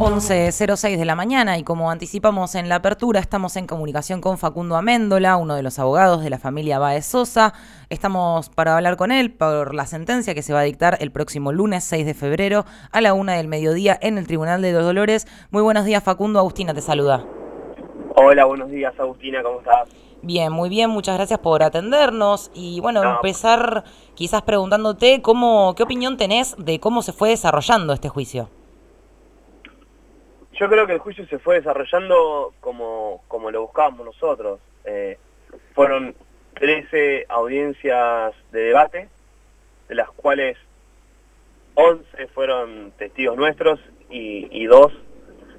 11.06 de la mañana y como anticipamos en la apertura, estamos en comunicación con Facundo Améndola, uno de los abogados de la familia Baez Sosa. Estamos para hablar con él por la sentencia que se va a dictar el próximo lunes 6 de febrero a la una del mediodía en el Tribunal de los Dolores. Muy buenos días Facundo, Agustina te saluda. Hola, buenos días Agustina, ¿cómo estás? Bien, muy bien, muchas gracias por atendernos y bueno, empezar quizás preguntándote cómo, qué opinión tenés de cómo se fue desarrollando este juicio. Yo creo que el juicio se fue desarrollando como, como lo buscábamos nosotros. Eh, fueron 13 audiencias de debate, de las cuales 11 fueron testigos nuestros y, y dos,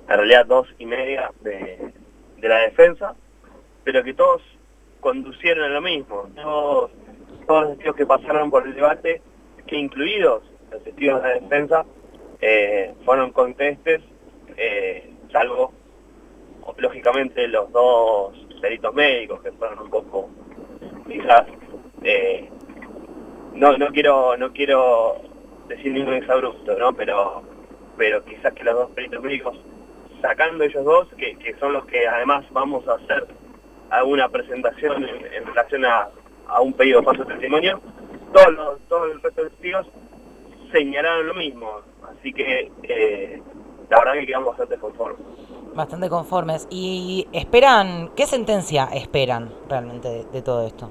en realidad dos y media de, de la defensa, pero que todos conducieron a lo mismo. Todos, todos los testigos que pasaron por el debate, que incluidos los testigos de la defensa, eh, fueron contestes eh, salvo lógicamente los dos peritos médicos que fueron un poco quizás eh, no no quiero no quiero decir ningún exabrupto no pero pero quizás que los dos peritos médicos sacando ellos dos que, son los que además vamos a hacer alguna presentación en, relación a, un pedido de paso de testimonio todos los todos el resto de testigos señalaron lo mismo. Así que eh, la verdad que quedamos bastante conformes. Bastante conformes. ¿Y esperan, qué sentencia esperan realmente de, todo esto?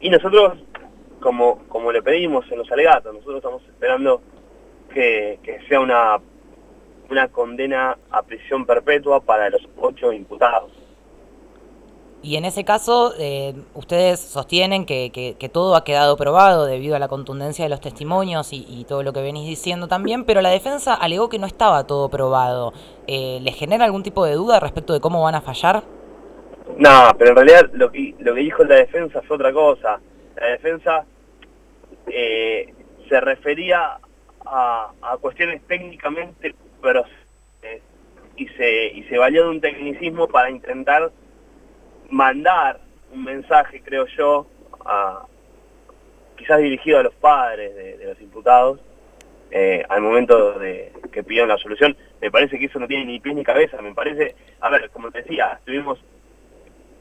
Y nosotros, como, como le pedimos en los alegatos, nosotros estamos esperando que, que sea una, una condena a prisión perpetua para los ocho imputados. Y en ese caso, eh, ustedes sostienen que, que, todo ha quedado probado debido a la contundencia de los testimonios y, todo lo que venís diciendo también, pero la defensa alegó que no estaba todo probado. Eh, ¿Les genera algún tipo de duda respecto de cómo van a fallar? No, pero en realidad lo que, lo que dijo la defensa fue otra cosa. La defensa eh, se refería a, cuestiones técnicamente pero y se, y se valió de un tecnicismo para intentar mandar un mensaje, creo yo, a, quizás dirigido a los padres de, los imputados, eh, al momento de que pidieron la solución. Me parece que eso no tiene ni pies ni cabeza, me parece, a ver, como te decía, estuvimos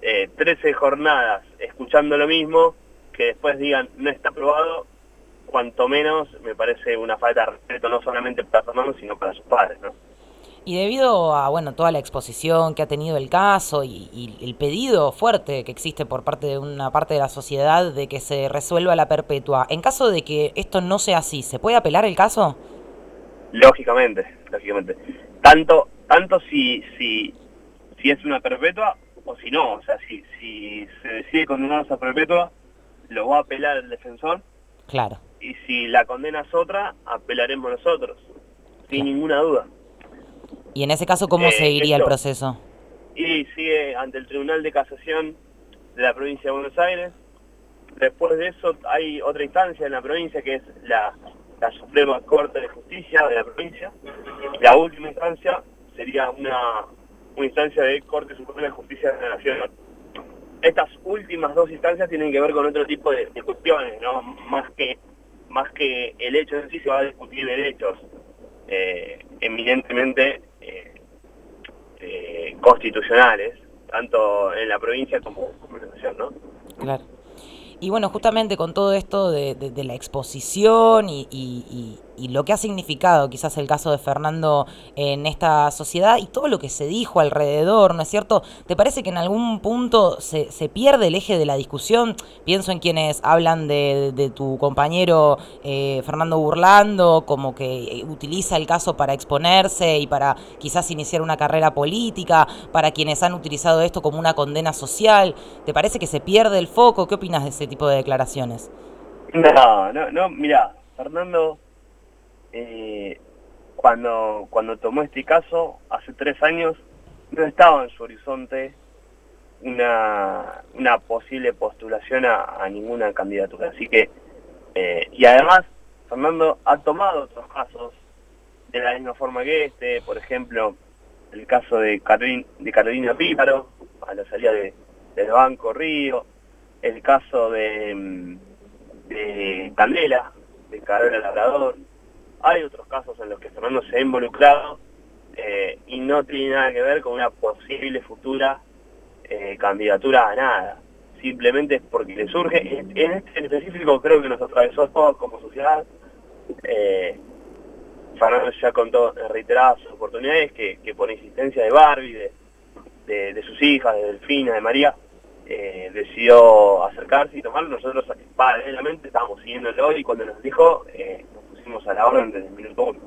eh, 13 jornadas escuchando lo mismo, que después digan no está aprobado, cuanto menos me parece una falta de respeto no solamente para hermanos, sino para sus padres. Y debido a bueno toda la exposición que ha tenido el caso y, el pedido fuerte que existe por parte de una parte de la sociedad de que se resuelva la perpetua, en caso de que esto no sea así, ¿se puede apelar el caso? Lógicamente, lógicamente. Tanto, tanto si, si, si es una perpetua o si no, o sea, si, si se decide condenar a perpetua, lo va a apelar el defensor. Claro. Y si la condena es otra, apelaremos nosotros, sin ninguna duda. ¿Y en ese caso cómo eh, seguiría el proceso? Y sigue ante el Tribunal de Casación de la provincia de Buenos Aires. Después de eso hay otra instancia en la provincia que es la, la Suprema Corte de Justicia de la provincia. La última instancia sería una, una instancia de Corte Suprema de Justicia de la Nación. Estas últimas dos instancias tienen que ver con otro tipo de, cuestiones, ¿no? Más que, más que el hecho en sí se va a discutir derechos. Eh, eminentemente constitucionales, tanto en la provincia como en la nación, ¿no? Claro. Y bueno, justamente con todo esto de, la exposición y, lo que ha significado quizás el caso de Fernando en esta sociedad y todo lo que se dijo alrededor, ¿no es cierto? ¿Te parece que en algún punto se, se pierde el eje de la discusión? Pienso en quienes hablan de, tu compañero eh, Fernando Burlando, como que utiliza el caso para exponerse y para quizás iniciar una carrera política, para quienes han utilizado esto como una condena social. ¿Te parece que se pierde el foco? ¿Qué opinas de ese tipo de declaraciones? No, no, no, mira, Fernando, eh, cuando, cuando tomó este caso, hace tres años, no estaba en su horizonte una, una posible postulación a, ninguna candidatura. Así que, eh, y además, Fernando ha tomado otros casos de la misma forma que este, por ejemplo, el caso de, Carolina Píparo, a la salida de, del Banco Río, el caso de, de Candela, de Cabrera Labrador. Hay otros casos en los que Fernando se ha involucrado eh, y no tiene nada que ver con una posible futura eh, candidatura a nada. Simplemente es porque le surge, en este específico creo que nos atravesó todos como sociedad. Eh, Fernando ya contó en reiteradas oportunidades que, por insistencia de Barbie, de, sus hijas, de Delfina, de María, decidió acercarse y tomarlo. Nosotros paralelamente estábamos siguiéndolo y cuando nos dijo, pusimos a la orden desde el minuto uno.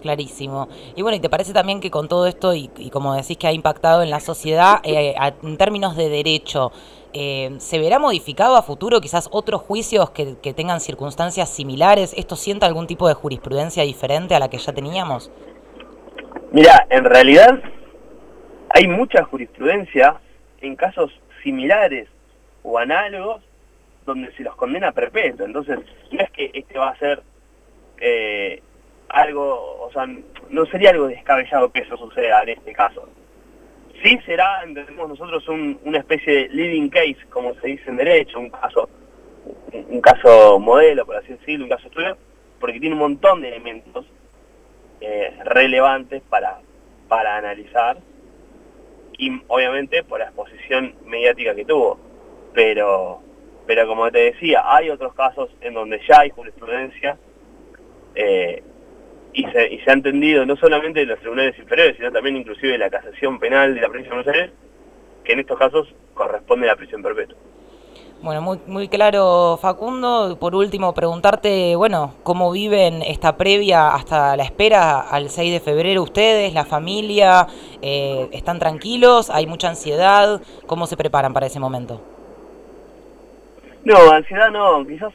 Clarísimo. Y bueno, ¿y te parece también que con todo esto, y, como decís que ha impactado en la sociedad, eh, en términos de derecho, ¿se verá modificado a futuro quizás otros juicios que, que, tengan circunstancias similares? ¿Esto sienta algún tipo de jurisprudencia diferente a la que ya teníamos? Mira, en realidad hay mucha jurisprudencia en casos similares o análogos donde se los condena a perpetuo. Entonces, no es que este va a ser eh, algo, o sea, no sería algo descabellado que eso suceda en este caso. Sí será, entendemos nosotros, una especie de living case, como se dice en derecho, un caso un caso modelo, por así decirlo, un caso estudio, porque tiene un montón de elementos eh, relevantes para, para analizar y obviamente por la exposición mediática que tuvo. Pero, pero como te decía, hay otros casos en donde ya hay jurisprudencia eh, y, se, y se ha entendido no solamente de los tribunales inferiores, sino también inclusive de la casación penal de la provincia de Buenos Aires, que en estos casos corresponde a la prisión perpetua. Bueno, muy, muy claro, Facundo. Por último, preguntarte, bueno, ¿cómo viven esta previa hasta la espera al 6 de febrero ustedes, la familia? Eh, ¿Están tranquilos? ¿Hay mucha ansiedad? ¿Cómo se preparan para ese momento? No, ansiedad no. Quizás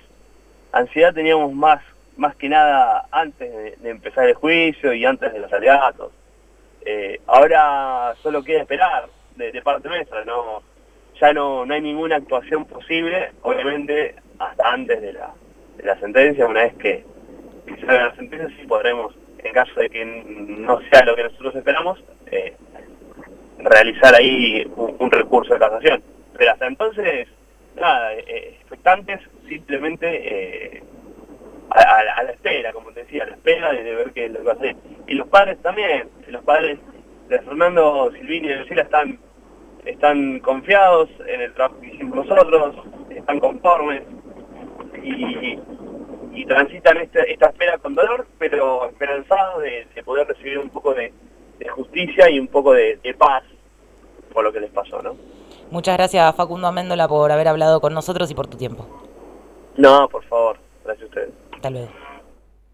ansiedad teníamos más más que nada antes de, empezar el juicio y antes de los alegatos. Eh, ahora solo queda esperar de, parte nuestra, no ya no, no hay ninguna actuación posible, obviamente hasta antes de la, de la sentencia, una vez que, que salga la sentencia sí podremos, en caso de que no sea lo que nosotros esperamos, eh, realizar ahí un, recurso de casación. Pero hasta entonces, nada, eh, expectantes simplemente eh, a, la espera, como te decía, a la espera de, ver qué es lo que va a hacer. Y los padres también, los padres de Fernando Silvini y Lucila están están confiados en el trabajo que hicimos nosotros, están conformes y, transitan esta espera con dolor, pero esperanzados de, poder recibir un poco de, justicia y un poco de, paz por lo que les pasó, ¿no? Muchas gracias Facundo Améndola por haber hablado con nosotros y por tu tiempo. No, por favor, gracias a ustedes. Hasta luego.